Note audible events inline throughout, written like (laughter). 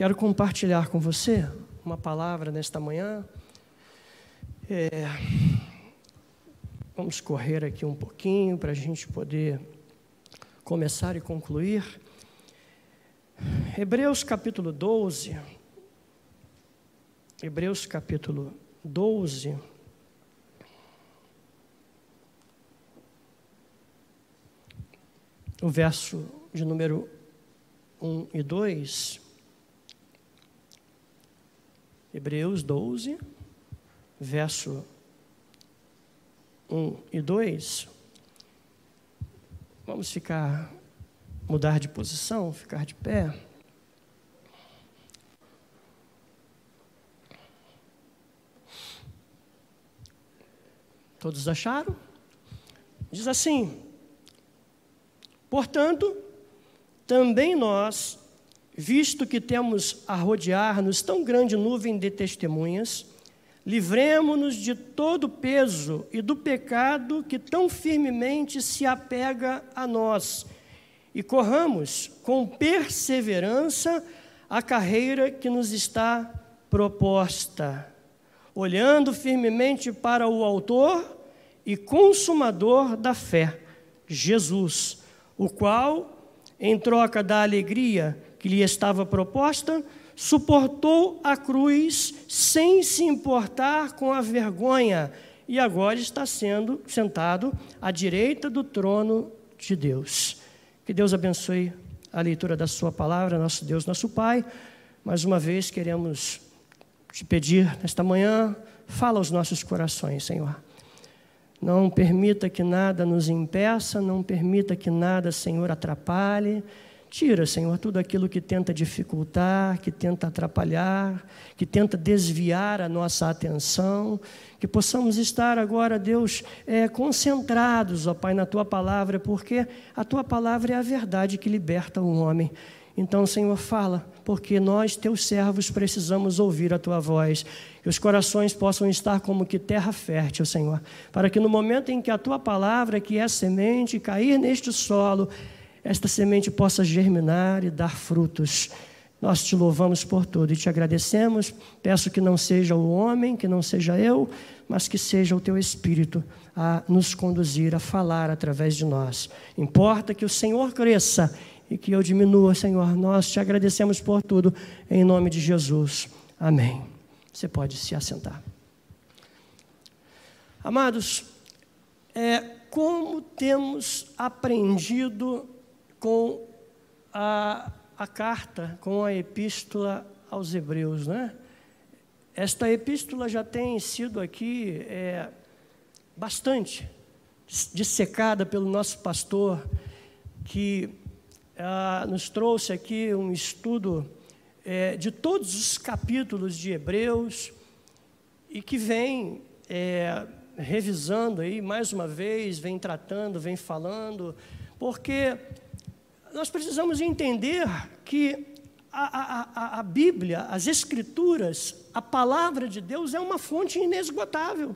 Quero compartilhar com você uma palavra nesta manhã. É, vamos correr aqui um pouquinho para a gente poder começar e concluir. Hebreus capítulo 12. Hebreus capítulo 12. O verso de número 1 e 2. Hebreus 12, verso 1 e 2. Vamos ficar, mudar de posição, ficar de pé. Todos acharam? Diz assim: Portanto, também nós, visto que temos a rodear-nos tão grande nuvem de testemunhas, livremo-nos de todo o peso e do pecado que tão firmemente se apega a nós, e corramos com perseverança a carreira que nos está proposta, olhando firmemente para o Autor e Consumador da fé, Jesus, o qual, em troca da alegria que lhe estava proposta, suportou a cruz sem se importar com a vergonha e agora está sendo sentado à direita do trono de Deus. Que Deus abençoe a leitura da Sua palavra, nosso Deus, nosso Pai. Mais uma vez queremos te pedir nesta manhã, fala aos nossos corações, Senhor. Não permita que nada nos impeça, não permita que nada, Senhor, atrapalhe. Tira, Senhor, tudo aquilo que tenta dificultar, que tenta atrapalhar, que tenta desviar a nossa atenção, que possamos estar agora, Deus, é, concentrados, ó Pai, na Tua palavra, porque a Tua palavra é a verdade que liberta o homem. Então, Senhor, fala, porque nós, teus servos, precisamos ouvir a tua voz. Que os corações possam estar como que terra fértil, Senhor, para que no momento em que a tua palavra, que é semente, cair neste solo, esta semente possa germinar e dar frutos. Nós te louvamos por tudo e te agradecemos. Peço que não seja o homem, que não seja eu, mas que seja o teu Espírito a nos conduzir, a falar através de nós. Importa que o Senhor cresça e que eu diminua, Senhor. Nós te agradecemos por tudo, em nome de Jesus. Amém. Você pode se assentar. Amados, é, como temos aprendido com a, a carta, com a epístola aos Hebreus, né? Esta epístola já tem sido aqui é, bastante dissecada pelo nosso pastor, que ah, nos trouxe aqui um estudo é, de todos os capítulos de Hebreus e que vem é, revisando aí mais uma vez, vem tratando, vem falando, porque nós precisamos entender que a, a, a, Bíblia, as Escrituras, a palavra de Deus é uma fonte inesgotável.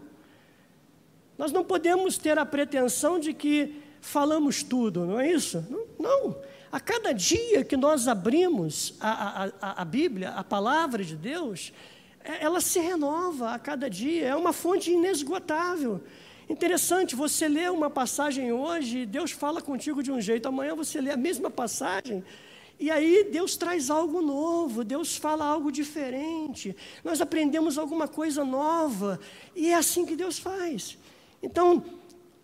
Nós não podemos ter a pretensão de que falamos tudo, não é isso? Não. não. A cada dia que nós abrimos a, Bíblia, a palavra de Deus, é, ela se renova a cada dia, é uma fonte inesgotável. Interessante, você lê uma passagem hoje, Deus fala contigo de um jeito, amanhã você lê a mesma passagem, e aí Deus traz algo novo, Deus fala algo diferente, nós aprendemos alguma coisa nova, e é assim que Deus faz. Então,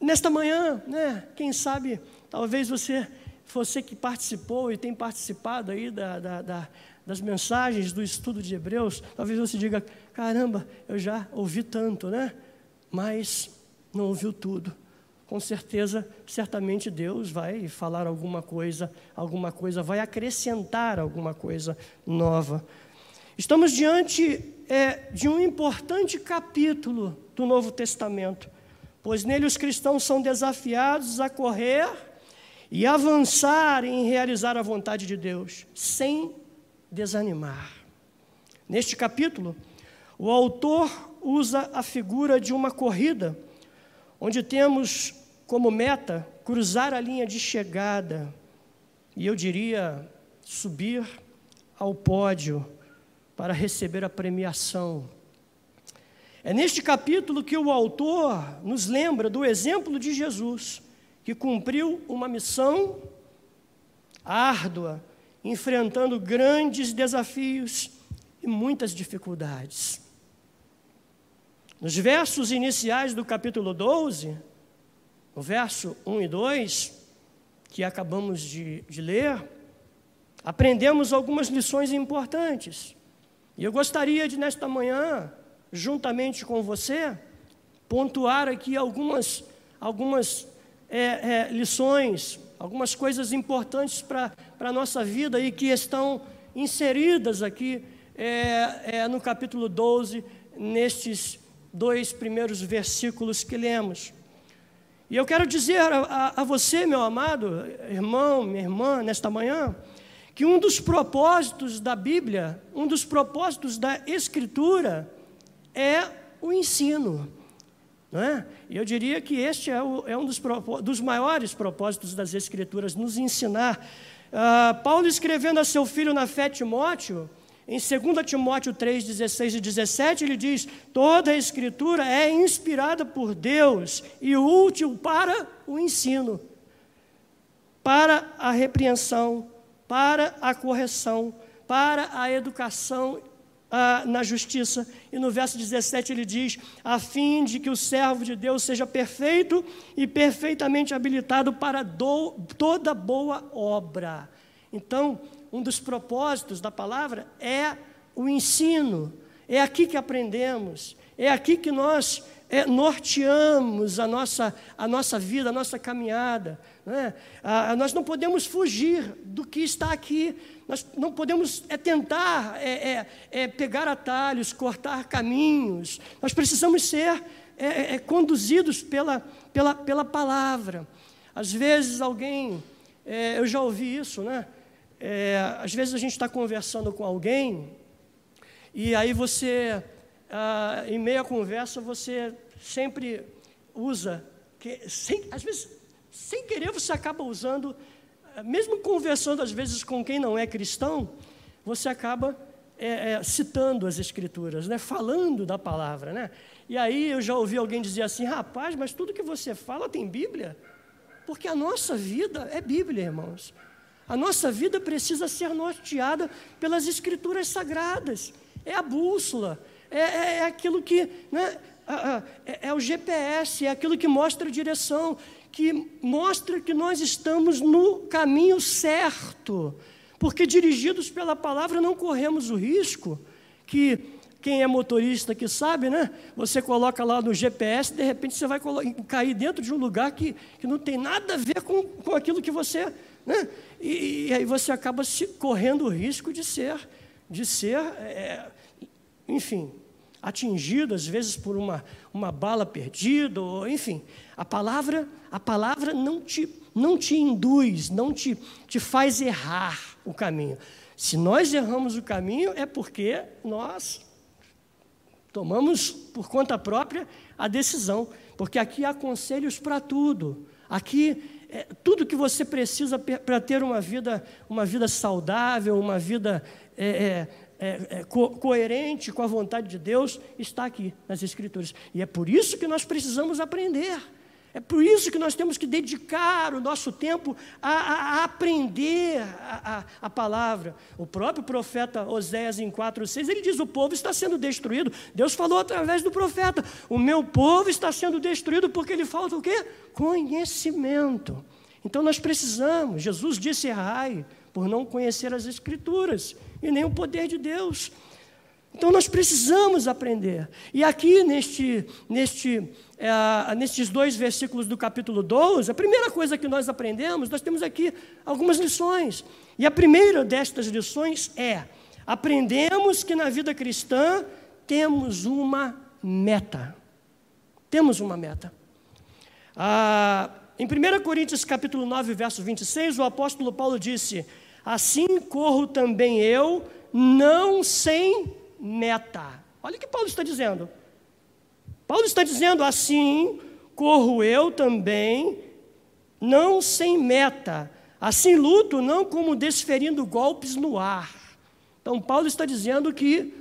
nesta manhã, né, quem sabe, talvez você, você que participou e tem participado aí da, da, da das mensagens do estudo de Hebreus, talvez você diga: caramba, eu já ouvi tanto, né? Mas não ouviu tudo. Com certeza, certamente Deus vai falar alguma coisa, alguma coisa, vai acrescentar alguma coisa nova. Estamos diante é, de um importante capítulo do Novo Testamento, pois nele os cristãos são desafiados a correr e avançar em realizar a vontade de Deus, sem desanimar. Neste capítulo, o autor usa a figura de uma corrida onde temos como meta cruzar a linha de chegada, e eu diria subir ao pódio para receber a premiação. É neste capítulo que o autor nos lembra do exemplo de Jesus, que cumpriu uma missão árdua, enfrentando grandes desafios e muitas dificuldades. Nos versos iniciais do capítulo 12, no verso 1 e 2, que acabamos de, de ler, aprendemos algumas lições importantes. E eu gostaria de, nesta manhã, juntamente com você, pontuar aqui algumas, algumas é, é, lições, algumas coisas importantes para a nossa vida e que estão inseridas aqui é, é, no capítulo 12, nestes dois primeiros versículos que lemos. E eu quero dizer a, a, você, meu amado irmão, minha irmã, nesta manhã, que um dos propósitos da Bíblia, um dos propósitos da Escritura é o ensino. Não é? E eu diria que este é, o, é um dos, dos, maiores propósitos das Escrituras, nos ensinar. Uh, Paulo escrevendo a seu filho na fé Timóteo, em 2 Timóteo 3, 16 e 17, ele diz: toda a Escritura é inspirada por Deus e útil para o ensino, para a repreensão, para a correção, para a educação ah, na justiça. E no verso 17 ele diz: a fim de que o servo de Deus seja perfeito e perfeitamente habilitado para do, toda boa obra. Então, um dos propósitos da palavra é o ensino. É aqui que aprendemos, é aqui que nós é, norteamos a nossa, a nossa vida, a nossa caminhada. Né? Ah, nós não podemos fugir do que está aqui, nós não podemos é, tentar é, é, é pegar atalhos, cortar caminhos, nós precisamos ser é, conduzidos pela, pela, pela palavra. Às vezes alguém, eu já ouvi isso, né? É, às vezes a gente está conversando com alguém e aí você, ah, em meia conversa, você sempre usa, que, sem, às vezes, sem querer, você acaba usando, eh, mesmo conversando às vezes com quem não é cristão, você acaba é, é, citando as escrituras, né? falando da palavra. Né? E aí eu já ouvi alguém dizer assim, rapaz, mas tudo que você fala tem Bíblia? Porque a nossa vida é Bíblia, irmãos. A nossa vida precisa ser norteada pelas escrituras sagradas. É a bússola, é, é, é aquilo que. Né, é, é o GPS, é aquilo que mostra a direção, que mostra que nós estamos no caminho certo. Porque dirigidos pela palavra não corremos o risco que quem é motorista que sabe, né? Você coloca lá no GPS, de repente você vai cair dentro de um lugar que, que não tem nada a ver com, com aquilo que você né? E, e, aí você acaba se, correndo o risco de ser, de ser é, enfim, atingido às vezes por uma, uma bala perdida, ou, enfim. A palavra, a palavra não te, não te induz, não te, te faz errar o caminho. Se nós erramos o caminho, é porque nós tomamos por conta própria a decisão. Porque aqui há conselhos para tudo. Aqui é, tudo que você precisa para ter uma vida, uma vida saudável, uma vida é, é, é, é, co coerente com a vontade de Deus, está aqui nas Escrituras. E é por isso que nós precisamos aprender. É por isso que nós temos que dedicar o nosso tempo a, a, a aprender a, a, palavra. O próprio profeta Oséias, em 4,6, ele diz: O povo está sendo destruído. Deus falou através do profeta: O meu povo está sendo destruído porque lhe falta o quê? Conhecimento. Então nós precisamos. Jesus disse: Errai, por não conhecer as Escrituras e nem o poder de Deus. Então nós precisamos aprender. E aqui neste, neste, é, nestes dois versículos do capítulo 12, a primeira coisa que nós aprendemos, nós temos aqui algumas lições. E a primeira destas lições é: aprendemos que na vida cristã temos uma meta. Temos uma meta. Ah, em 1 Coríntios capítulo 9, verso 26, o apóstolo Paulo disse: Assim corro também eu, não sem meta. Olha o que Paulo está dizendo. Paulo está dizendo assim: corro eu também, não sem meta. Assim luto, não como desferindo golpes no ar. Então, Paulo está dizendo que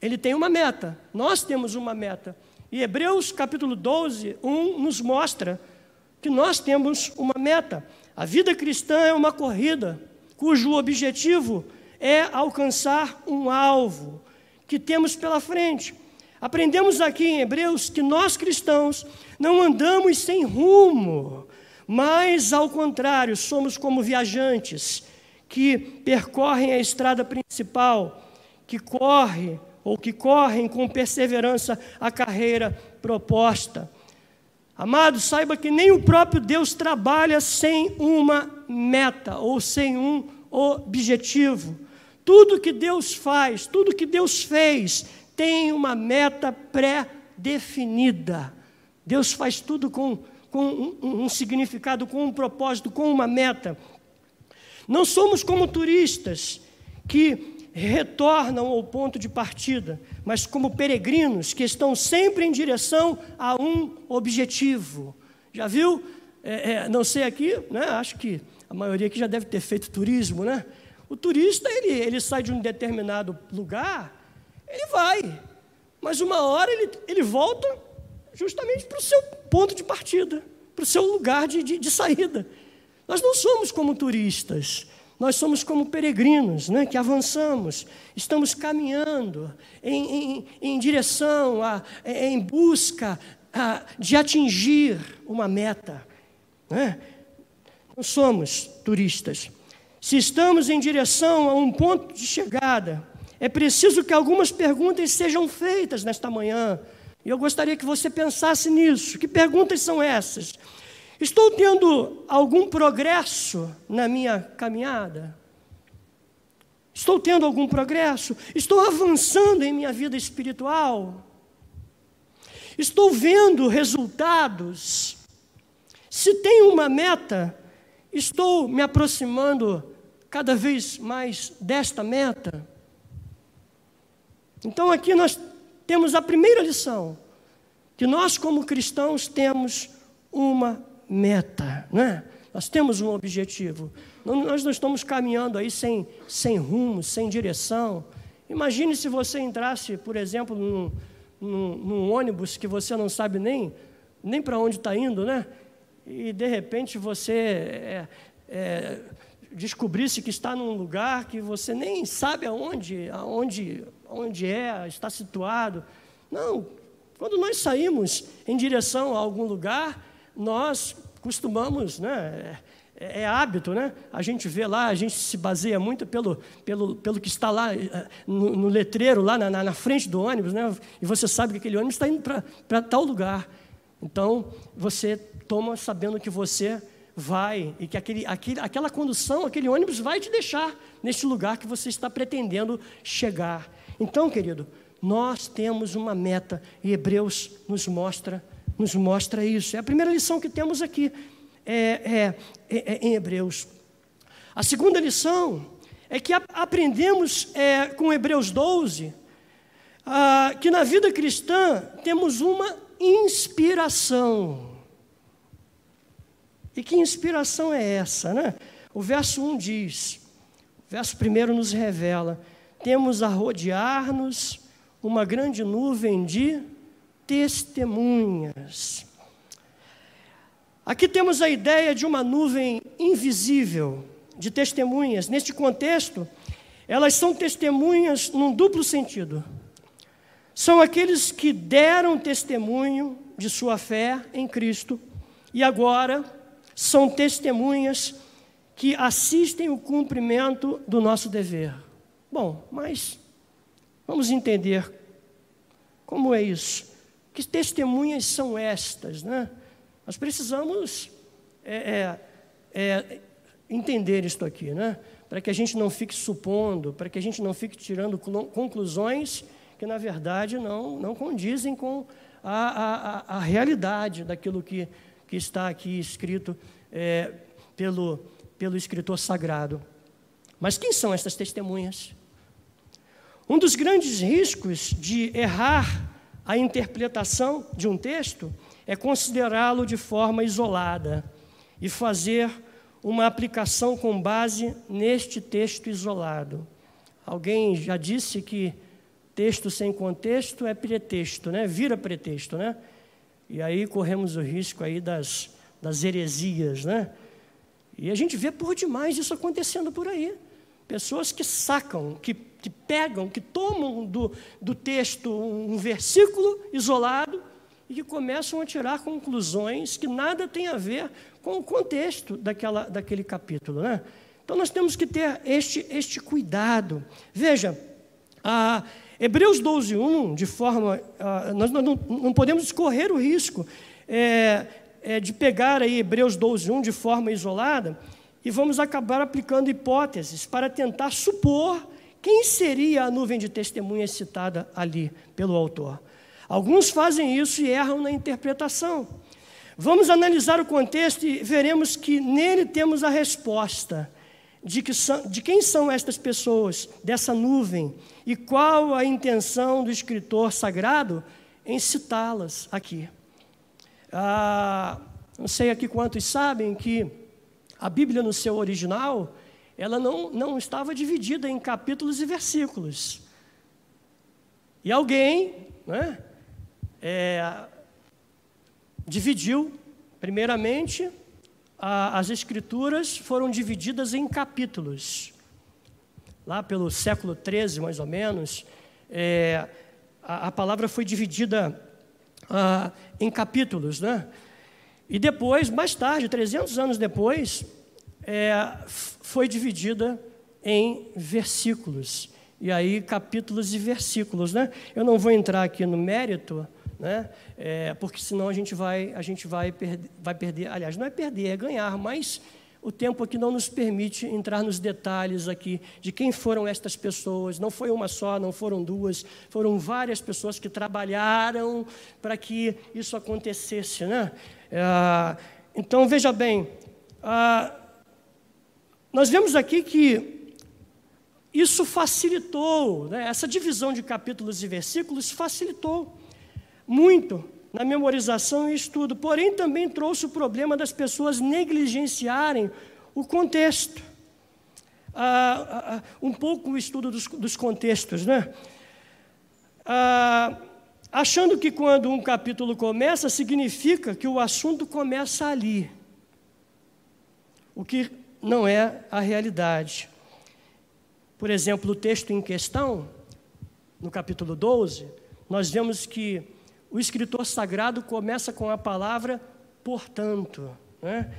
ele tem uma meta, nós temos uma meta. E Hebreus capítulo 12, 1 nos mostra que nós temos uma meta. A vida cristã é uma corrida cujo objetivo é alcançar um alvo que temos pela frente. Aprendemos aqui em Hebreus que nós cristãos não andamos sem rumo, mas ao contrário, somos como viajantes que percorrem a estrada principal, que corre ou que correm com perseverança a carreira proposta. Amado, saiba que nem o próprio Deus trabalha sem uma meta ou sem um objetivo. Tudo que Deus faz, tudo que Deus fez, tem uma meta pré-definida. Deus faz tudo com, com um, um significado, com um propósito, com uma meta. Não somos como turistas que retornam ao ponto de partida, mas como peregrinos que estão sempre em direção a um objetivo. Já viu? É, é, não sei aqui, né? acho que a maioria aqui já deve ter feito turismo, né? O turista, ele, ele sai de um determinado lugar, ele vai, mas uma hora ele, ele volta justamente para o seu ponto de partida, para o seu lugar de, de, de saída. Nós não somos como turistas, nós somos como peregrinos, né, que avançamos, estamos caminhando em, em, em direção, a, em busca a, de atingir uma meta. Né? Não somos turistas. Se estamos em direção a um ponto de chegada, é preciso que algumas perguntas sejam feitas nesta manhã. E eu gostaria que você pensasse nisso. Que perguntas são essas? Estou tendo algum progresso na minha caminhada? Estou tendo algum progresso? Estou avançando em minha vida espiritual? Estou vendo resultados? Se tenho uma meta, estou me aproximando cada vez mais desta meta? Então aqui nós temos a primeira lição, que nós como cristãos temos uma meta, né? Nós temos um objetivo. Não, nós não estamos caminhando aí sem, sem rumo, sem direção. Imagine se você entrasse, por exemplo, num, num, num ônibus que você não sabe nem, nem para onde está indo, né? E de repente você é, é, descobrisse que está num lugar que você nem sabe aonde, aonde, aonde é, está situado. Não, quando nós saímos em direção a algum lugar, nós costumamos, né, é, é, hábito, né? A gente vê lá, a gente se baseia muito pelo, pelo, pelo que está lá eh, no, no letreiro, lá na, na, frente do ônibus, né? E você sabe que aquele ônibus está indo para tal lugar. Então, você toma sabendo que você vai e que aquele, aquele, aquela condução, aquele ônibus vai te deixar neste lugar que você está pretendendo chegar. Então, querido, nós temos uma meta e Hebreus nos mostra nos mostra isso. É a primeira lição que temos aqui é, é, é, é em Hebreus. A segunda lição é que aprendemos é, com Hebreus 12 ah, que na vida cristã temos uma inspiração. E que inspiração é essa, né? O verso 1 diz, o verso 1 nos revela: temos a rodear-nos uma grande nuvem de testemunhas. Aqui temos a ideia de uma nuvem invisível de testemunhas. Neste contexto, elas são testemunhas num duplo sentido. São aqueles que deram testemunho de sua fé em Cristo e agora são testemunhas que assistem o cumprimento do nosso dever. Bom, mas vamos entender como é isso. Que testemunhas são estas? Né? Nós precisamos é, é, é, entender isto aqui, né? para que a gente não fique supondo, para que a gente não fique tirando conclusões que, na verdade, não, não condizem com a, a, a realidade daquilo que, que está aqui escrito é, pelo, pelo escritor sagrado. Mas quem são essas testemunhas? Um dos grandes riscos de errar a interpretação de um texto é considerá-lo de forma isolada e fazer uma aplicação com base neste texto isolado. Alguém já disse que texto sem contexto é pretexto, né? Vira pretexto, né? E aí corremos o risco aí das, das heresias, né? E a gente vê por demais isso acontecendo por aí. Pessoas que sacam, que, que pegam, que tomam do, do texto um versículo isolado e que começam a tirar conclusões que nada tem a ver com o contexto daquela, daquele capítulo. Né? Então nós temos que ter este, este cuidado. Veja, a Hebreus 12, 1, de forma. A, nós não, podemos escorrer o risco é, é, de pegar aí Hebreus 12, 1 de forma isolada e vamos acabar aplicando hipóteses para tentar supor quem seria a nuvem de testemunhas citada ali pelo autor. Alguns fazem isso e erram na interpretação. Vamos analisar o contexto e veremos que nele temos a resposta de, que são, de quem são estas pessoas, dessa nuvem, e qual a intenção do escritor sagrado em citá-las aqui. Ah, não sei aqui quantos sabem que a Bíblia, no seu original, ela não, não estava dividida em capítulos e versículos. E alguém né, é, dividiu, primeiramente, a, as Escrituras foram divididas em capítulos. Lá pelo século XIII, mais ou menos, é, a, a, palavra foi dividida a, em capítulos, né? E depois, mais tarde, 300 anos depois, é, foi dividida em versículos. E aí, capítulos e versículos, né? Eu não vou entrar aqui no mérito, né? É, porque senão a gente vai, a gente vai, perder, vai perder. Aliás, não é perder, é ganhar, mas o tempo aqui não nos permite entrar nos detalhes aqui de quem foram estas pessoas. Não foi uma só, não foram duas, foram várias pessoas que trabalharam para que isso acontecesse, né? É, então veja bem, nós vemos aqui que isso facilitou, né? essa divisão de capítulos e versículos facilitou muito na memorização e estudo, porém também trouxe o problema das pessoas negligenciarem o contexto. Ah, ah, ah um pouco o estudo dos, dos contextos, né? Achando que quando um capítulo começa, significa que o assunto começa ali. O que não é a realidade. Por exemplo, o texto em questão, no capítulo 12, nós vemos que o escritor sagrado começa com a palavra portanto. Né?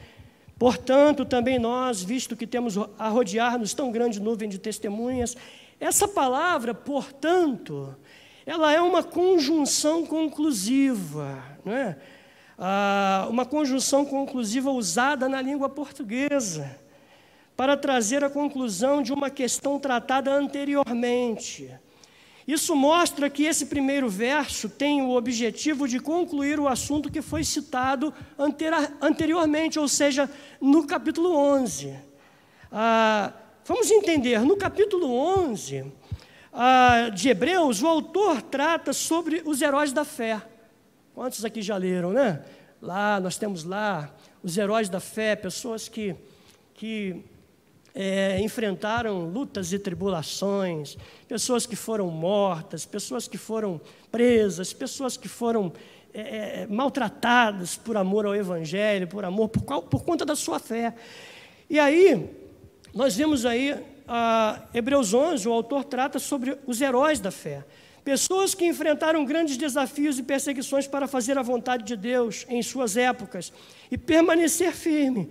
Portanto, também nós, visto que temos a rodear-nos tão grande nuvem de testemunhas, essa palavra, portanto, ela é uma conjunção conclusiva, né? ah, uma conjunção conclusiva usada na língua portuguesa para trazer a conclusão de uma questão tratada anteriormente. Isso mostra que esse primeiro verso tem o objetivo de concluir o assunto que foi citado anteriormente, ou seja, no capítulo 11. Ah, vamos entender, no capítulo 11 ah, de Hebreus, o autor trata sobre os heróis da fé. Quantos aqui já leram, né? Lá, nós temos lá os heróis da fé, pessoas que, que é, enfrentaram lutas e tribulações, pessoas que foram mortas, pessoas que foram presas, pessoas que foram é, é maltratadas por amor ao Evangelho, por amor, por, qual, por conta da sua fé. E aí, nós vemos aí, Hebreus 11, o autor trata sobre os heróis da fé. Pessoas que enfrentaram grandes desafios e perseguições para fazer a vontade de Deus em suas épocas e permanecer firme.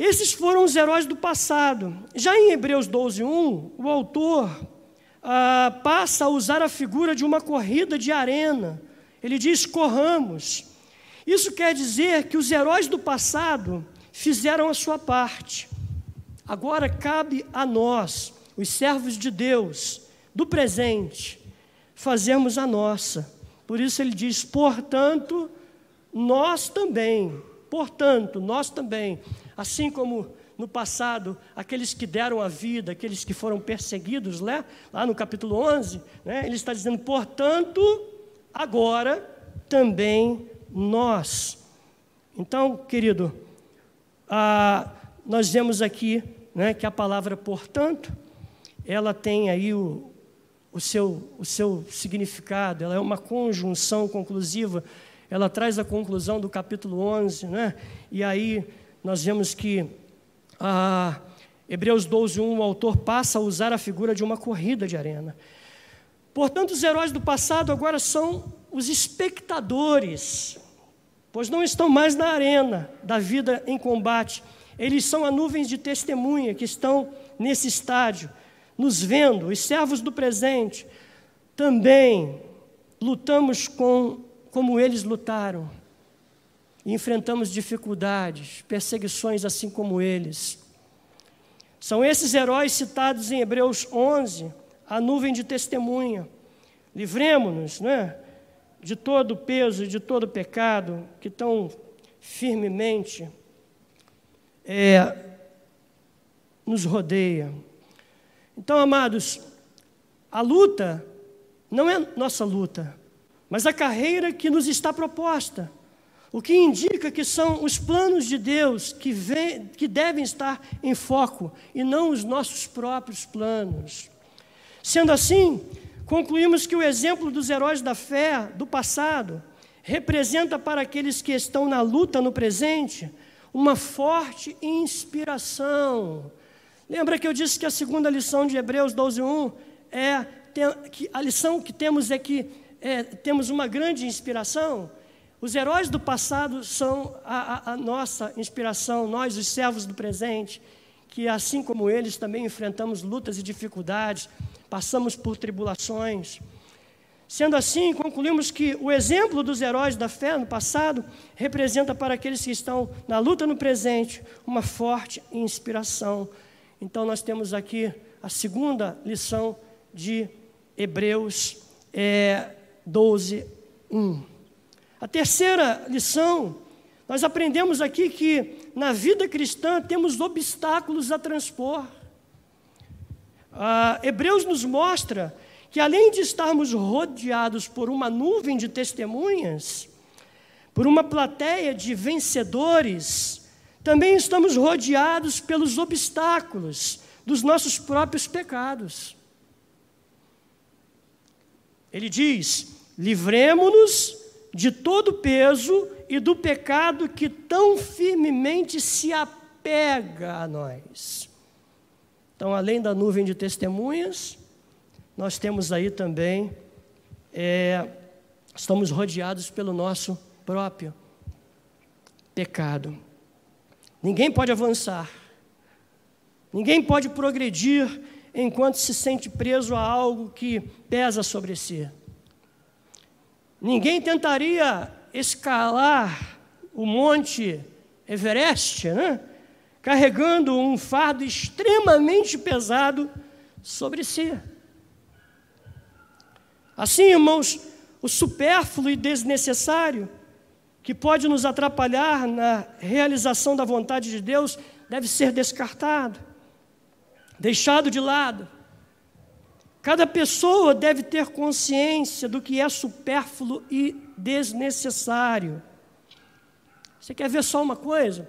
Esses foram os heróis do passado. Já em Hebreus 12, 1, o autor ah, passa a usar a figura de uma corrida de arena. Ele diz: corramos. Isso quer dizer que os heróis do passado fizeram a sua parte. Agora cabe a nós, os servos de Deus, do presente, fazermos a nossa. Por isso ele diz: portanto, nós também, portanto, nós também Assim como no passado, aqueles que deram a vida, aqueles que foram perseguidos, né? lá no capítulo 11, né? ele está dizendo, portanto, agora também nós. Então, querido, ah, nós vemos aqui né, que a palavra portanto, ela tem aí o, o, seu, o seu significado, ela é uma conjunção conclusiva, ela traz a conclusão do capítulo 11, né? e aí nós vemos que a Hebreus 12, 1, o autor passa a usar a figura de uma corrida de arena. Portanto, os heróis do passado agora são os espectadores, pois não estão mais na arena da vida em combate. Eles são as nuvens de testemunha que estão nesse estádio, nos vendo, os servos do presente. Também lutamos com como eles lutaram. E enfrentamos dificuldades, perseguições assim como eles. São esses heróis citados em Hebreus 11, a nuvem de testemunha. Livremos-nos, né? de todo o peso e de todo o pecado que tão firmemente é, nos rodeia. Então, amados, a luta não é nossa luta, mas a carreira que nos está proposta. O que indica que são os planos de Deus que, vem, que devem estar em foco e não os nossos próprios planos. Sendo assim, concluímos que o exemplo dos heróis da fé do passado representa para aqueles que estão na luta no presente uma forte inspiração. Lembra que eu disse que a segunda lição de Hebreus 12:1 é que a lição que temos é que é, temos uma grande inspiração. Os heróis do passado são a, a, a nossa inspiração, nós, os servos do presente, que assim como eles também enfrentamos lutas e dificuldades passamos por tribulações. Sendo assim, concluímos que o exemplo dos heróis da fé no passado representa para aqueles que estão na luta no presente uma forte inspiração. Então, nós temos aqui a segunda lição de Hebreus é, 12, 1. A terceira lição, nós aprendemos aqui que na vida cristã temos obstáculos a transpor. Ah, Hebreus nos mostra que além de estarmos rodeados por uma nuvem de testemunhas, por uma plateia de vencedores, também estamos rodeados pelos obstáculos dos nossos próprios pecados. Ele diz: livremo-nos de todo peso e do pecado que tão firmemente se apega a nós. Então, além da nuvem de testemunhas, nós temos aí também, é, estamos rodeados pelo nosso próprio pecado. Ninguém pode avançar, ninguém pode progredir enquanto se sente preso a algo que pesa sobre si. Ninguém tentaria escalar o monte Everest, né? carregando um fardo extremamente pesado sobre si. Assim, irmãos, o supérfluo e desnecessário que pode nos atrapalhar na realização da vontade de Deus deve ser descartado, deixado de lado. Cada pessoa deve ter consciência do que é supérfluo e desnecessário. Você quer ver só uma coisa?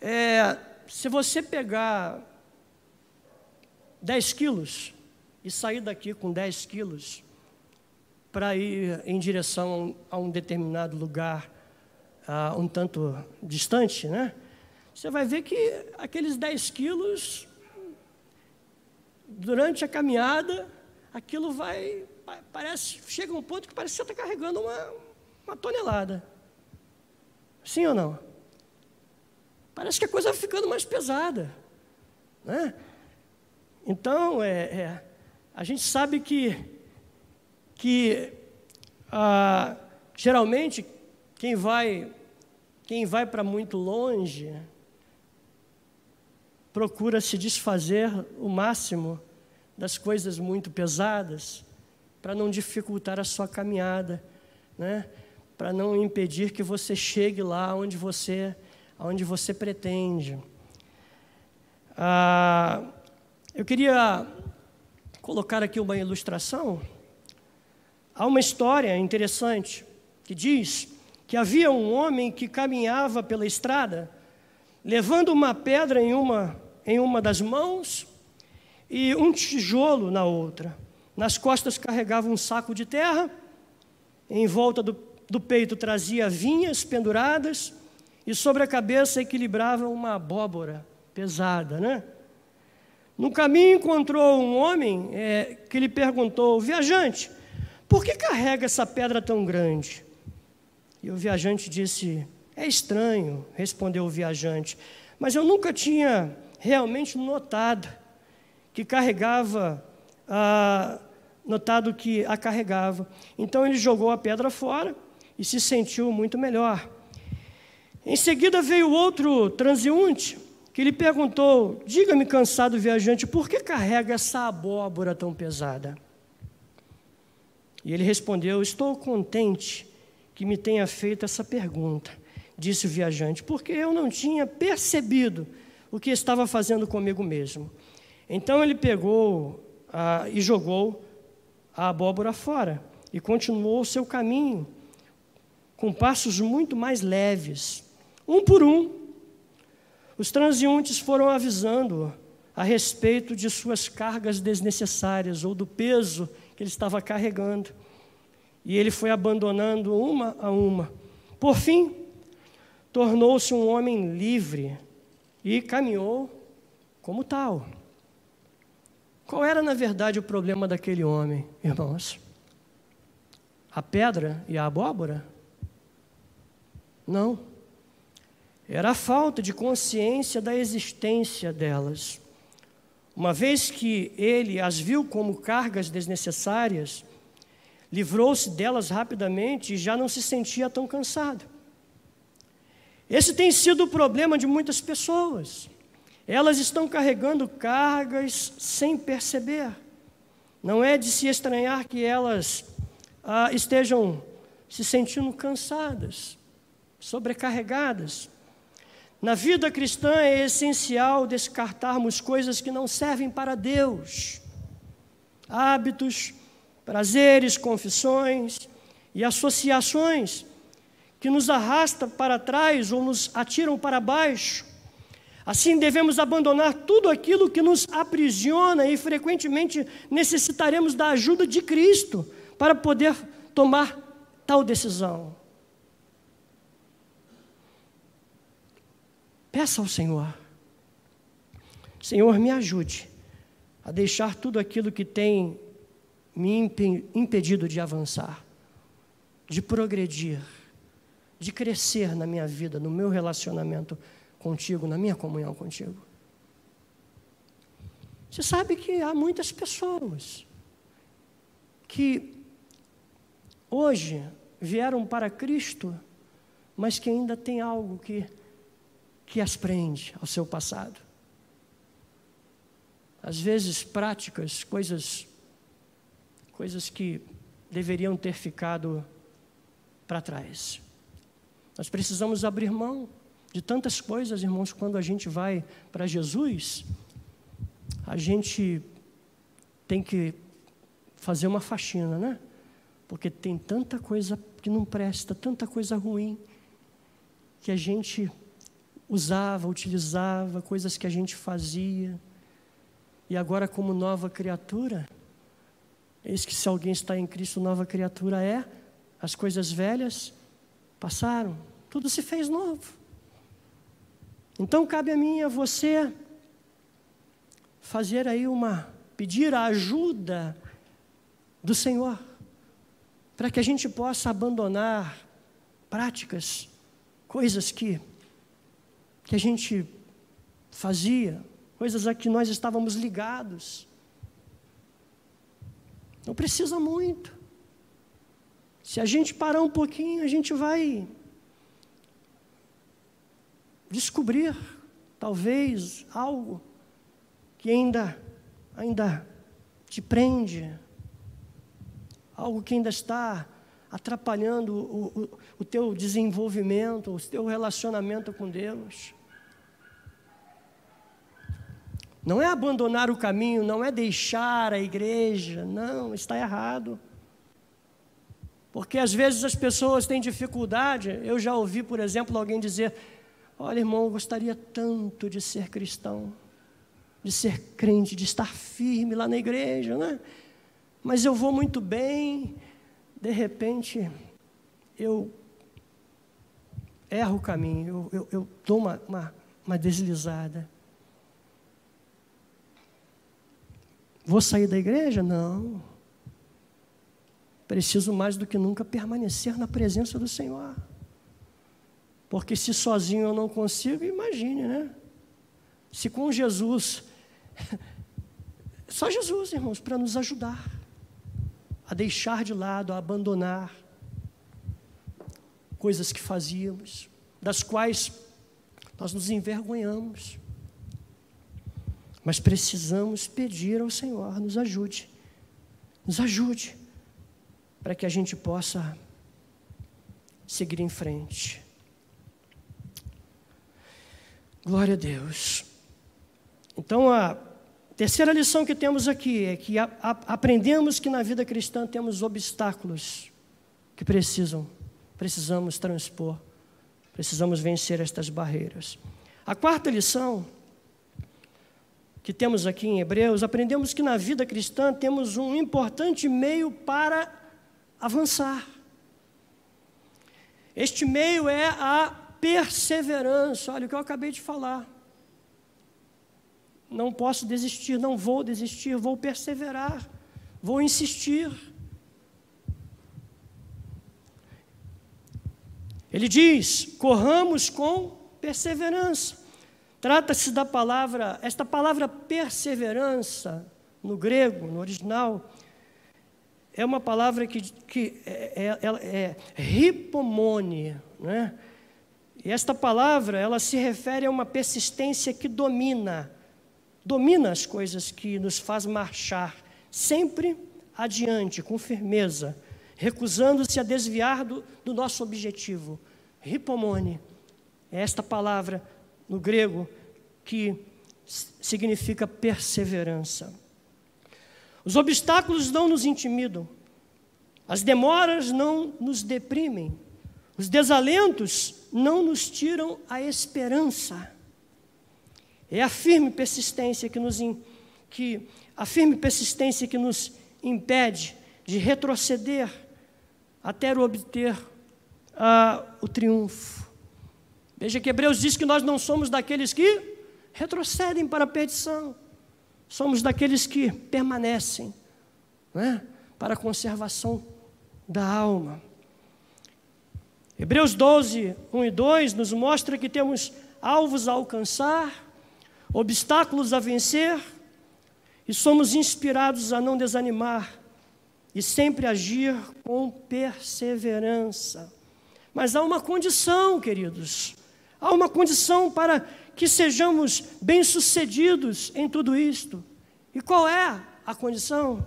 É, se você pegar 10 quilos e sair daqui com 10 quilos para ir em direção a um determinado lugar uh, um tanto distante, né? Você vai ver que aqueles 10 quilos, durante a caminhada, aquilo vai, parece, chega um ponto que parece que você está carregando uma, uma tonelada. Sim ou não? parece que a coisa vai ficando mais pesada. Né? Então, é, é, a gente sabe que, que ah, geralmente quem vai, quem vai para muito longe procura se desfazer o máximo das coisas muito pesadas para não dificultar a sua caminhada, né? para não impedir que você chegue lá onde você aonde você pretende. Ah, eu queria colocar aqui uma ilustração. Há uma história interessante que diz que havia um homem que caminhava pela estrada, levando uma pedra em uma, em uma das mãos e um tijolo na outra. Nas costas carregava um saco de terra, em volta do, do peito trazia vinhas penduradas, e sobre a cabeça equilibrava uma abóbora pesada, né? No caminho encontrou um homem é, que lhe perguntou: Viajante, por que carrega essa pedra tão grande? E o viajante disse: É estranho, respondeu o viajante, mas eu nunca tinha realmente notado que carregava, notado que a carregava. Então ele jogou a pedra fora e se sentiu muito melhor. Em seguida veio outro transeunte que lhe perguntou: Diga-me, cansado viajante, por que carrega essa abóbora tão pesada? E ele respondeu: Estou contente que me tenha feito essa pergunta, disse o viajante, porque eu não tinha percebido o que estava fazendo comigo mesmo. Então ele pegou ah, e jogou a abóbora fora e continuou o seu caminho com passos muito mais leves, um por um. Os transeuntes foram avisando a respeito de suas cargas desnecessárias ou do peso que ele estava carregando. E ele foi abandonando uma a uma. Por fim, tornou-se um homem livre e caminhou como tal. Qual era, na verdade, o problema daquele homem, irmãos? A pedra e a abóbora? Não. Era a falta de consciência da existência delas. Uma vez que ele as viu como cargas desnecessárias, livrou-se delas rapidamente e já não se sentia tão cansado. Esse tem sido o problema de muitas pessoas. Elas estão carregando cargas sem perceber. Não é de se estranhar que elas ah, estejam se sentindo cansadas, sobrecarregadas. Na vida cristã é essencial descartarmos coisas que não servem para Deus, hábitos, prazeres, confissões e associações que nos arrastam para trás ou nos atiram para baixo. Assim, devemos abandonar tudo aquilo que nos aprisiona e frequentemente necessitaremos da ajuda de Cristo para poder tomar tal decisão. Peça ao Senhor, Senhor, me ajude a deixar tudo aquilo que tem me impedido de avançar, de progredir, de crescer na minha vida, no meu relacionamento contigo, na minha comunhão contigo. Você sabe que há muitas pessoas que hoje vieram para Cristo, mas que ainda tem algo que, que as prende ao seu passado. Às vezes, práticas, coisas coisas que deveriam ter ficado para trás. Nós precisamos abrir mão de tantas coisas, irmãos, quando a gente vai para Jesus, a gente tem que fazer uma faxina, né? Porque tem tanta coisa que não presta, tanta coisa ruim, que a gente usava, utilizava, coisas que a gente fazia, e agora, como nova criatura, Eis que se alguém está em Cristo, nova criatura é, as coisas velhas passaram, tudo se fez novo. Então cabe a mim e a você fazer aí uma, pedir a ajuda do Senhor, para que a gente possa abandonar práticas, coisas que, que a gente fazia, coisas a que nós estávamos ligados. Não precisa muito. Se a gente parar um pouquinho, a gente vai descobrir, talvez, algo que ainda, ainda te prende, algo que ainda está atrapalhando o, o, o teu desenvolvimento, o teu relacionamento com Deus. Não é abandonar o caminho, não é deixar a igreja, não, está errado. Porque às vezes as pessoas têm dificuldade. Eu já ouvi, por exemplo, alguém dizer: Olha, irmão, eu gostaria tanto de ser cristão, de ser crente, de estar firme lá na igreja, né? Mas eu vou muito bem, de repente eu erro o caminho, eu, eu, eu dou uma, uma, uma deslizada. Vou sair da igreja? Não. Preciso mais do que nunca permanecer na presença do Senhor. Porque se sozinho eu não consigo, imagine, né? Se com Jesus, (laughs) só Jesus, irmãos, para nos ajudar a deixar de lado, a abandonar coisas que fazíamos, das quais nós nos envergonhamos. Mas precisamos pedir ao Senhor, nos ajude, nos ajude, para que a gente possa seguir em frente. Glória a Deus. Então, a terceira lição que temos aqui é que a, a, aprendemos que na vida cristã temos obstáculos que precisam, precisamos transpor, precisamos vencer estas barreiras. A quarta lição que temos aqui em Hebreus, aprendemos que na vida cristã temos um importante meio para avançar. Este meio é a perseverança. Olha o que eu acabei de falar. Não posso desistir, não vou desistir, vou perseverar, vou insistir. Ele diz: corramos com perseverança. Trata-se da palavra, esta palavra perseverança, no grego, no original, é uma palavra que, que é, é, é, é ripomone, né? E esta palavra, ela se refere a uma persistência que domina, domina as coisas que nos faz marchar sempre adiante, com firmeza, recusando-se a desviar do, do nosso objetivo. Ripomone é esta palavra no grego, que significa perseverança. Os obstáculos não nos intimidam, as demoras não nos deprimem, os desalentos não nos tiram a esperança. É a firme persistência que nos que a firme persistência que nos impede de retroceder até obter uh, o triunfo. Veja que Hebreus diz que nós não somos daqueles que retrocedem para a perdição, somos daqueles que permanecem né, para a conservação da alma. Hebreus 12, 1 e 2 nos mostra que temos alvos a alcançar, obstáculos a vencer, e somos inspirados a não desanimar e sempre agir com perseverança. Mas há uma condição, queridos. Há uma condição para que sejamos bem-sucedidos em tudo isto. E qual é a condição?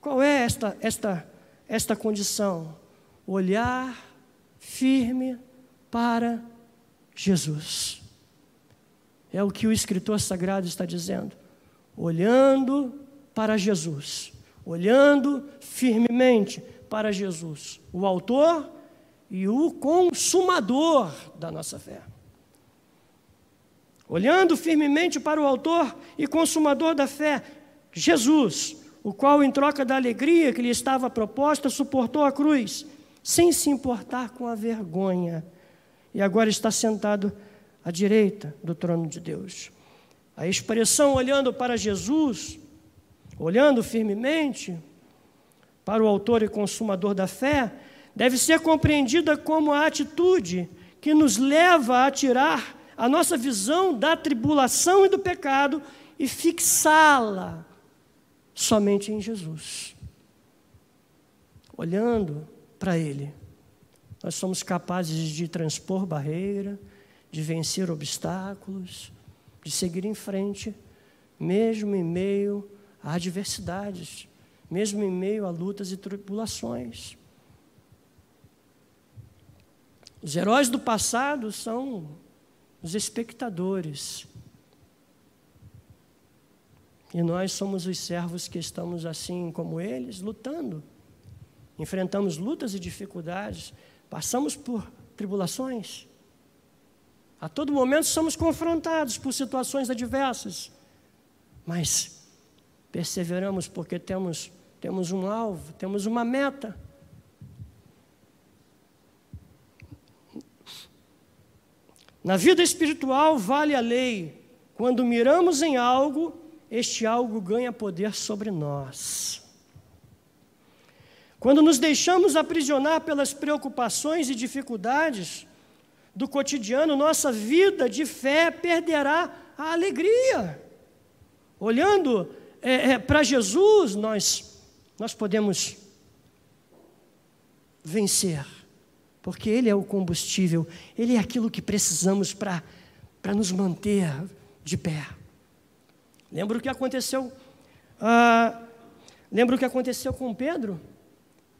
Qual é esta, esta, esta condição? Olhar firme para Jesus. É o que o escritor sagrado está dizendo. Olhando para Jesus. Olhando firmemente para Jesus, o Autor e o consumador da nossa fé. Olhando firmemente para o Autor e consumador da fé, Jesus, o qual, em troca da alegria que lhe estava proposta, suportou a cruz, sem se importar com a vergonha, e agora está sentado à direita do trono de Deus. A expressão olhando para Jesus, olhando firmemente para o Autor e Consumador da fé, deve ser compreendida como a atitude que nos leva a tirar a nossa visão da tribulação e do pecado e fixá-la somente em Jesus. Olhando para Ele, nós somos capazes de transpor barreira, de vencer obstáculos, de seguir em frente, mesmo em meio a adversidades, mesmo em meio a lutas e tribulações. Os heróis do passado são os espectadores. E nós somos os servos que estamos assim como eles, lutando. Enfrentamos lutas e dificuldades, passamos por tribulações. A todo momento somos confrontados por situações adversas, mas perseveramos porque temos, temos um alvo, temos uma meta. Na vida espiritual vale a lei. Quando miramos em algo, este algo ganha poder sobre nós. Quando nos deixamos aprisionar pelas preocupações e dificuldades do cotidiano, nossa vida de fé perderá a alegria. Olhando é, é, para Jesus, nós, nós podemos vencer, porque Ele é o combustível, Ele é aquilo que precisamos para nos manter de pé. Lembra o que aconteceu? Ah, lembra o que aconteceu com Pedro?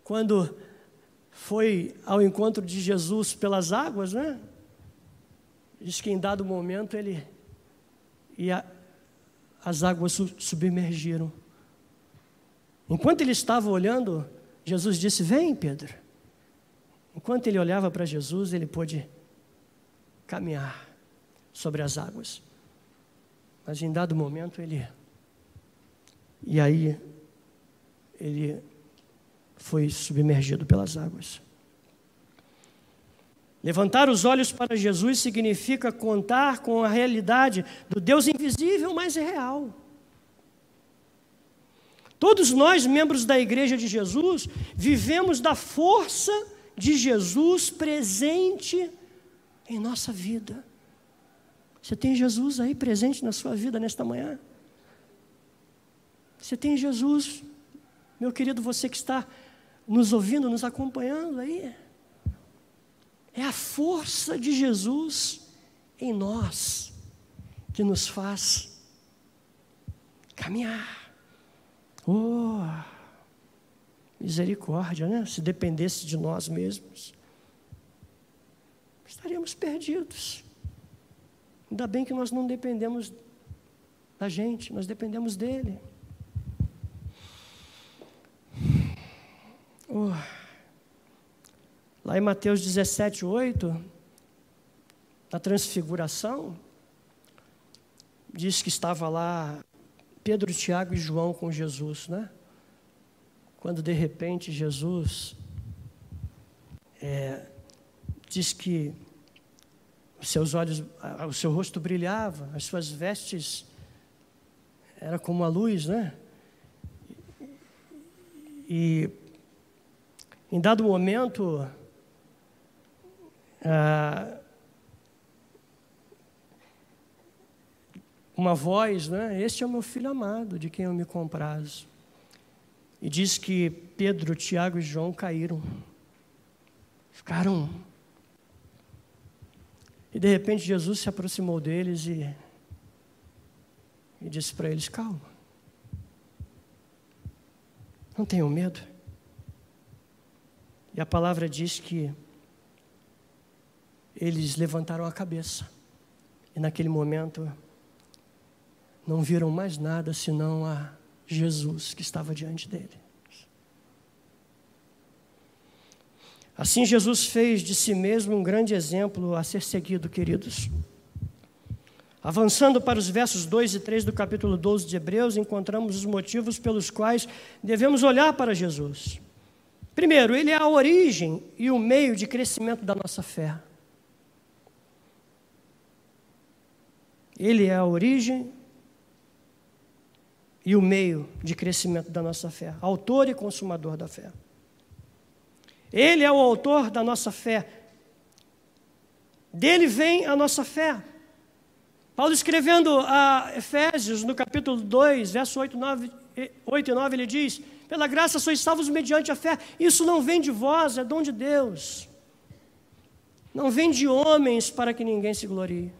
quando foi ao encontro de Jesus pelas águas, né? Diz que em dado momento ele e a, as águas submergiram. Enquanto ele estava olhando, Jesus disse: Vem, Pedro. Enquanto ele olhava para Jesus, ele pôde caminhar sobre as águas. Mas em dado momento ele. E aí ele foi submergido pelas águas. Levantar os olhos para Jesus significa contar com a realidade do Deus invisível, mas real. Todos nós, membros da Igreja de Jesus, vivemos da força de Jesus presente em nossa vida. Você tem Jesus aí presente na sua vida nesta manhã? Você tem Jesus, meu querido, você que está nos ouvindo, nos acompanhando aí. É a força de Jesus em nós que nos faz caminhar. Oh, misericórdia, né? Se dependesse de nós mesmos, estaríamos perdidos. Ainda bem que nós não dependemos da gente, nós dependemos dele. Oh. Lá em Mateus 17, 8, na transfiguração, diz que estava lá Pedro, Tiago e João com Jesus, né? Quando de repente Jesus é, diz que os seus olhos, o seu rosto brilhava, as suas vestes era como a luz, né? E em dado momento, ah, uma voz, né? Este é o meu filho amado, de quem eu me comprazo. E diz que Pedro, Tiago e João caíram. Ficaram. E de repente Jesus se aproximou deles e, e disse para eles: Calma. Não tenham medo. E a palavra diz que eles levantaram a cabeça. E naquele momento não viram mais nada senão a Jesus que estava diante dele. Assim Jesus fez de si mesmo um grande exemplo a ser seguido, queridos. Avançando para os versos 2 e 3 do capítulo 12 de Hebreus, encontramos os motivos pelos quais devemos olhar para Jesus. Primeiro, ele é a origem e o meio de crescimento da nossa fé. Ele é a origem e o meio de crescimento da nossa fé, autor e consumador da fé. Ele é o autor da nossa fé. Dele vem a nossa fé. Paulo escrevendo a Efésios, no capítulo 2, verso 8, 9, 8 e 9, ele diz: pela graça sois salvos mediante a fé. Isso não vem de vós, é dom de Deus. Não vem de homens para que ninguém se glorie.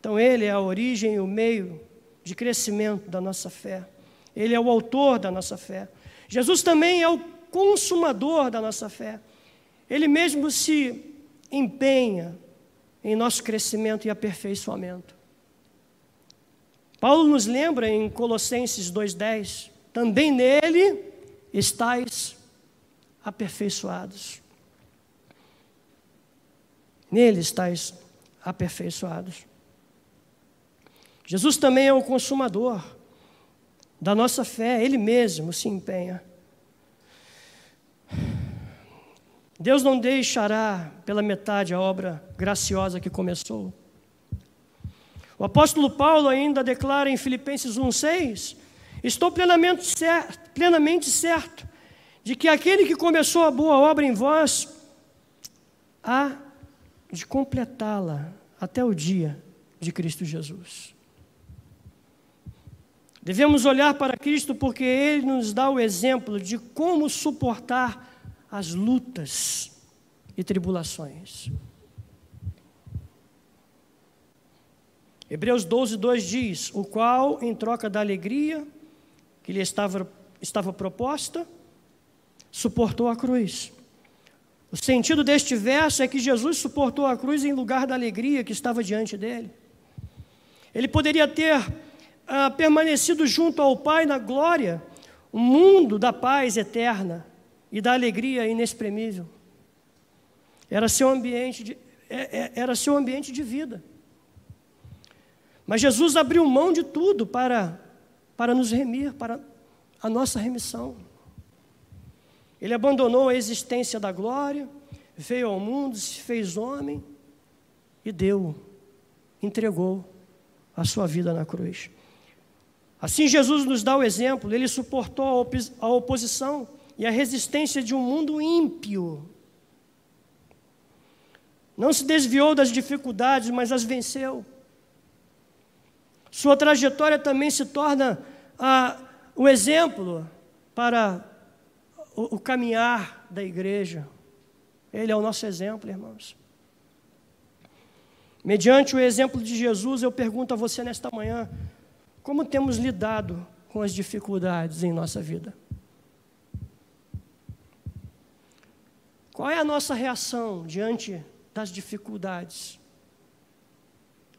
Então, Ele é a origem e o meio de crescimento da nossa fé. Ele é o autor da nossa fé. Jesus também é o consumador da nossa fé. Ele mesmo se empenha em nosso crescimento e aperfeiçoamento. Paulo nos lembra em Colossenses 2,10 também nele estáis aperfeiçoados. Nele estáis aperfeiçoados. Jesus também é o consumador da nossa fé, Ele mesmo se empenha. Deus não deixará pela metade a obra graciosa que começou. O apóstolo Paulo ainda declara em Filipenses 1,6: Estou plenamente certo, plenamente certo de que aquele que começou a boa obra em vós há de completá-la até o dia de Cristo Jesus. Devemos olhar para Cristo porque Ele nos dá o exemplo de como suportar as lutas e tribulações. Hebreus 12, 2 diz: O qual, em troca da alegria que lhe estava, estava proposta, suportou a cruz. O sentido deste verso é que Jesus suportou a cruz em lugar da alegria que estava diante dele. Ele poderia ter ah, permanecido junto ao Pai na glória, o mundo da paz eterna e da alegria inexprimível. Era seu ambiente de, é, é, era seu ambiente de vida. Mas Jesus abriu mão de tudo para, para nos remir, para a nossa remissão. Ele abandonou a existência da glória, veio ao mundo, se fez homem e deu, entregou a sua vida na cruz. Assim, Jesus nos dá o exemplo, ele suportou a oposição e a resistência de um mundo ímpio. Não se desviou das dificuldades, mas as venceu. Sua trajetória também se torna ah, o exemplo para o, o caminhar da igreja. Ele é o nosso exemplo, irmãos. Mediante o exemplo de Jesus, eu pergunto a você nesta manhã: como temos lidado com as dificuldades em nossa vida? Qual é a nossa reação diante das dificuldades?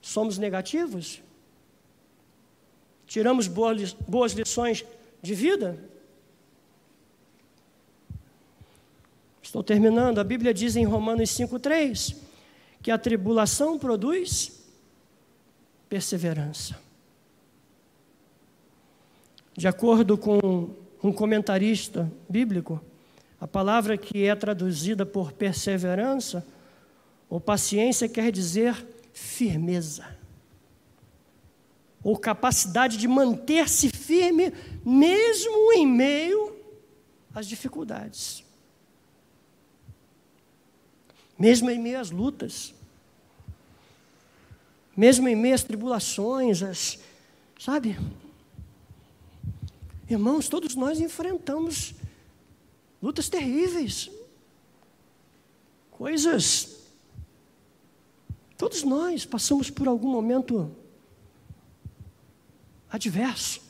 Somos negativos? Tiramos boas lições de vida? Estou terminando. A Bíblia diz em Romanos 5,3 que a tribulação produz perseverança. De acordo com um comentarista bíblico, a palavra que é traduzida por perseverança ou paciência quer dizer firmeza, ou capacidade de manter-se firme mesmo em meio às dificuldades, mesmo em meio às lutas, mesmo em meio às tribulações, as, sabe? Irmãos, todos nós enfrentamos lutas terríveis, coisas. Todos nós passamos por algum momento adverso.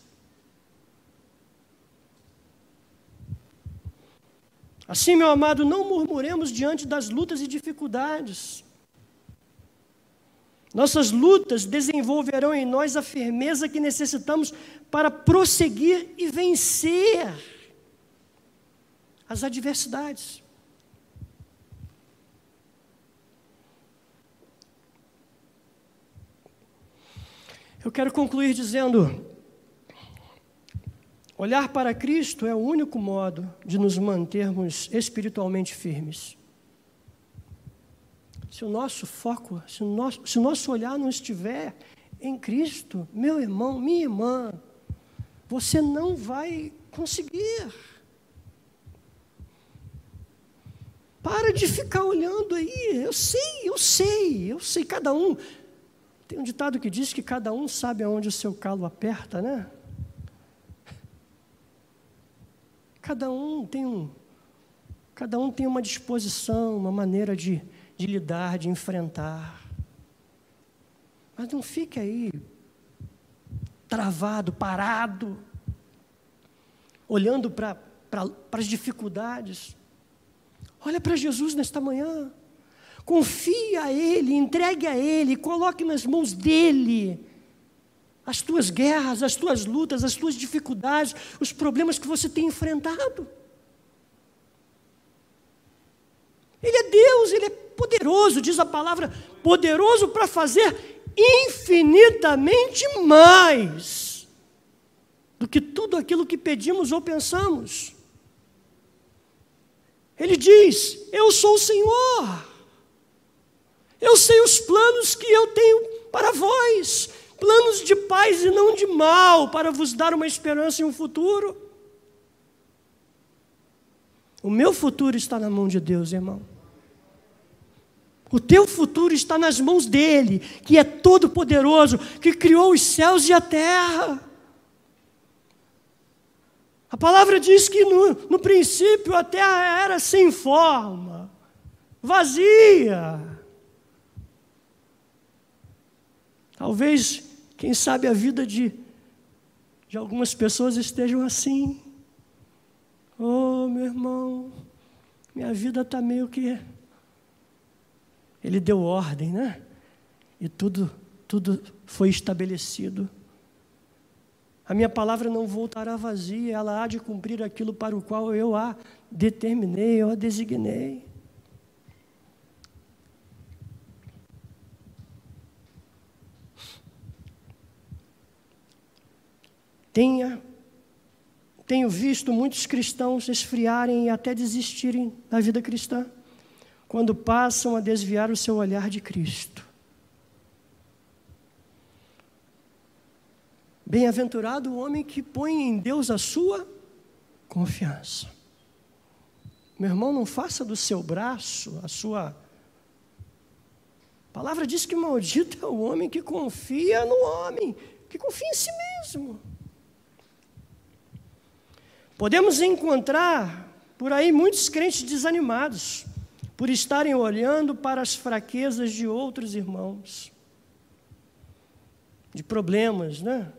Assim, meu amado, não murmuremos diante das lutas e dificuldades. Nossas lutas desenvolverão em nós a firmeza que necessitamos para prosseguir e vencer as adversidades. Eu quero concluir dizendo: olhar para Cristo é o único modo de nos mantermos espiritualmente firmes. Se o nosso foco, se o nosso, se o nosso olhar não estiver em Cristo, meu irmão, minha irmã, você não vai conseguir. Para de ficar olhando aí. Eu sei, eu sei, eu sei. Cada um. Tem um ditado que diz que cada um sabe aonde o seu calo aperta, né? Cada um tem um. Cada um tem uma disposição, uma maneira de de lidar, de enfrentar. Mas não fique aí travado, parado, olhando para as dificuldades. Olha para Jesus nesta manhã. Confia a Ele, entregue a Ele, coloque nas mãos dEle as tuas guerras, as tuas lutas, as tuas dificuldades, os problemas que você tem enfrentado. Ele é Deus, Ele é poderoso, diz a palavra, poderoso para fazer infinitamente mais do que tudo aquilo que pedimos ou pensamos. Ele diz: Eu sou o Senhor. Eu sei os planos que eu tenho para vós, planos de paz e não de mal, para vos dar uma esperança e um futuro. O meu futuro está na mão de Deus, irmão. O teu futuro está nas mãos dele, que é todo poderoso, que criou os céus e a terra. A palavra diz que no, no princípio a terra era sem forma, vazia. Talvez, quem sabe, a vida de, de algumas pessoas estejam assim. Oh, meu irmão, minha vida está meio que. Ele deu ordem, né? E tudo, tudo foi estabelecido. A minha palavra não voltará vazia, ela há de cumprir aquilo para o qual eu a determinei, eu a designei. Tenha, tenho visto muitos cristãos esfriarem e até desistirem da vida cristã, quando passam a desviar o seu olhar de Cristo. Bem-aventurado o homem que põe em Deus a sua confiança. Meu irmão, não faça do seu braço a sua. A palavra diz que maldito é o homem que confia no homem, que confia em si mesmo. Podemos encontrar por aí muitos crentes desanimados por estarem olhando para as fraquezas de outros irmãos, de problemas, né?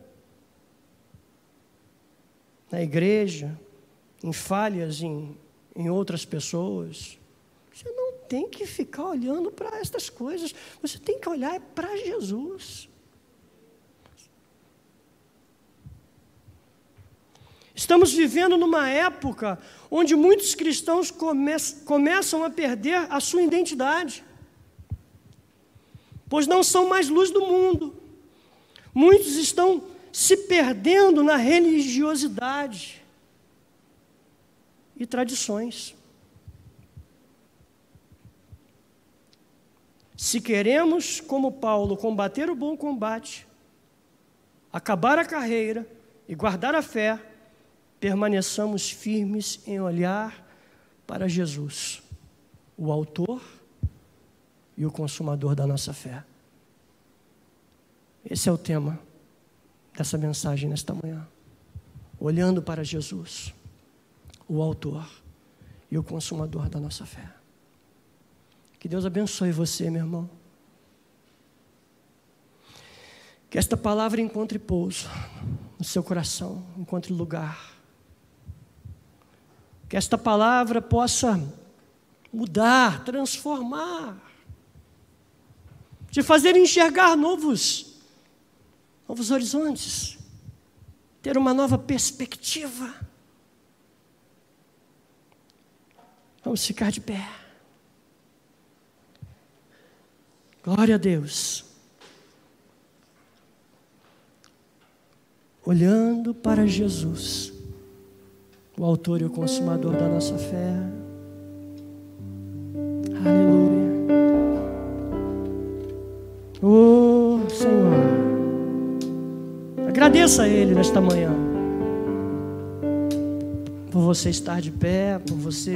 na igreja, em falhas em, em outras pessoas. Você não tem que ficar olhando para estas coisas, você tem que olhar para Jesus. Estamos vivendo numa época onde muitos cristãos come começam a perder a sua identidade, pois não são mais luz do mundo. Muitos estão se perdendo na religiosidade e tradições. Se queremos, como Paulo, combater o bom combate, acabar a carreira e guardar a fé, permaneçamos firmes em olhar para Jesus, o Autor e o Consumador da nossa fé. Esse é o tema dessa mensagem nesta manhã. Olhando para Jesus, o Autor e o Consumador da nossa fé. Que Deus abençoe você, meu irmão. Que esta palavra encontre pouso no seu coração, encontre lugar. Que esta palavra possa mudar, transformar, te fazer enxergar novos novos horizontes, ter uma nova perspectiva. Vamos ficar de pé. Glória a Deus. Olhando para Jesus, o Autor e o Consumador da nossa fé. Aleluia. Oh, Senhor. Agradeça a Ele nesta manhã. Por você estar de pé, por você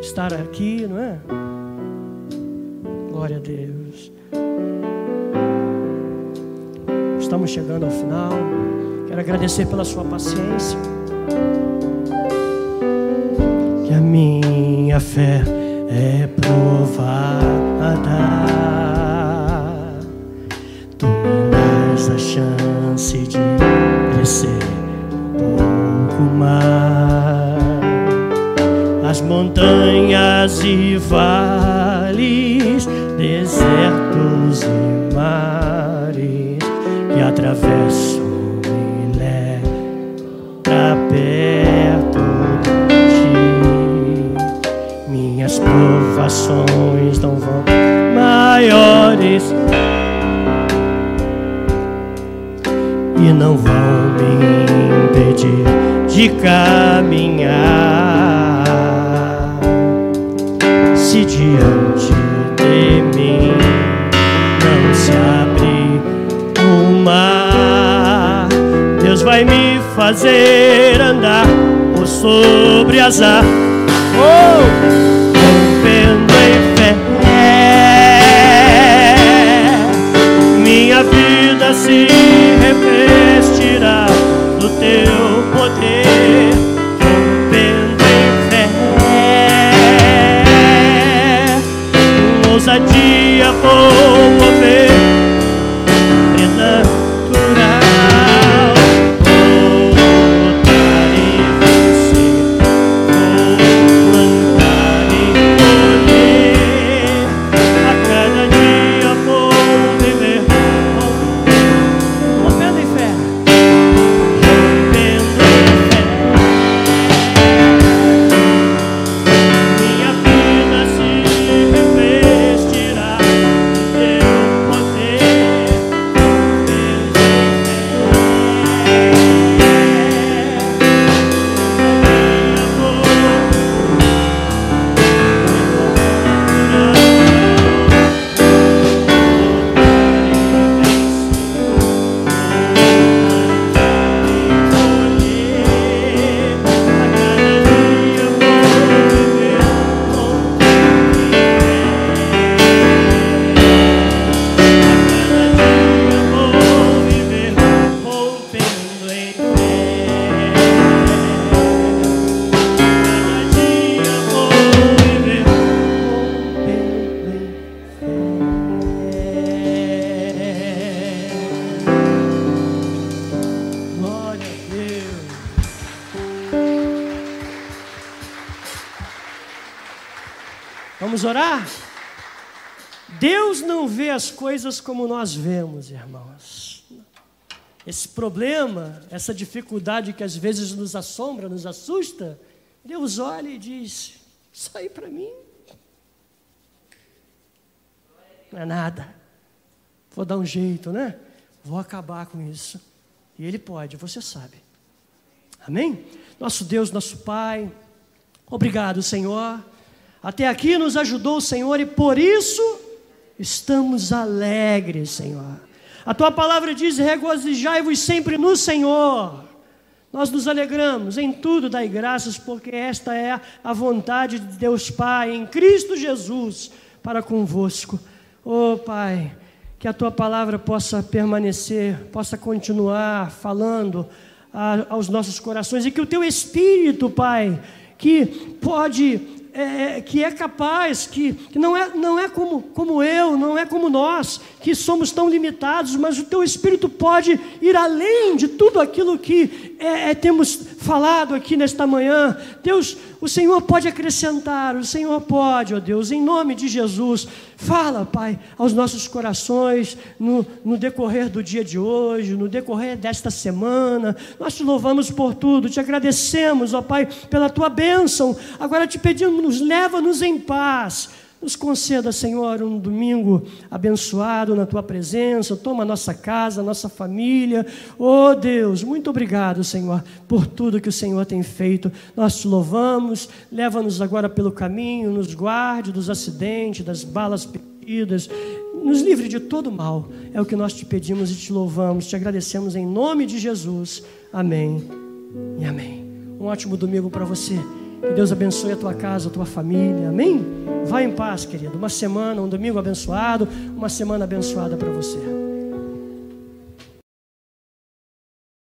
estar aqui, não é? Glória a Deus. Estamos chegando ao final. Quero agradecer pela sua paciência. Que a minha fé é provada a chance de crescer um pouco mais. As montanhas e vales, desertos e mares que atravesso corações não vão maiores e não vão me impedir de caminhar se diante de mim não se abrir o mar Deus vai me fazer andar por sobre as águas Oh! Minha vida se revestirá do teu poder, rompendo em fé, com ousadia vou as coisas como nós vemos, irmãos. Esse problema, essa dificuldade que às vezes nos assombra, nos assusta, Deus olha e diz: Isso aí para mim não é nada. Vou dar um jeito, né? Vou acabar com isso. E Ele pode, você sabe. Amém? Nosso Deus, nosso Pai, obrigado, Senhor. Até aqui nos ajudou o Senhor e por isso estamos alegres, Senhor. A tua palavra diz: regozijai-vos sempre no Senhor. Nós nos alegramos em tudo, dai graças, porque esta é a vontade de Deus Pai, em Cristo Jesus, para convosco. Oh Pai, que a tua palavra possa permanecer, possa continuar falando a- aos nossos corações e que o teu Espírito, Pai, que pode é, que é capaz, que, que não é, não é como, como eu, não é como nós, que somos tão limitados, mas o Teu Espírito pode ir além de tudo aquilo que é, é, temos falado aqui nesta manhã. Deus, o Senhor pode acrescentar, o Senhor pode, ó Deus, em nome de Jesus. Fala, Pai, aos nossos corações no, no decorrer do dia de hoje, no decorrer desta semana. Nós te louvamos por tudo, te agradecemos, ó Pai, pela tua bênção. Agora te pedimos, nos leva-nos em paz. Nos conceda, Senhor, um domingo abençoado na tua presença. Toma nossa casa, nossa família. Oh Deus, muito obrigado, Senhor, por tudo que o Senhor tem feito. Nós te louvamos. Leva-nos agora pelo caminho, nos guarde dos acidentes, das balas perdidas. Nos livre de todo mal. É o que nós te pedimos e te louvamos. Te agradecemos em nome de Jesus. Amém e amém. Um ótimo domingo para você. Que Deus abençoe a tua casa, a tua família. Amém? Vai em paz, querido. Uma semana, um domingo abençoado, uma semana abençoada para você.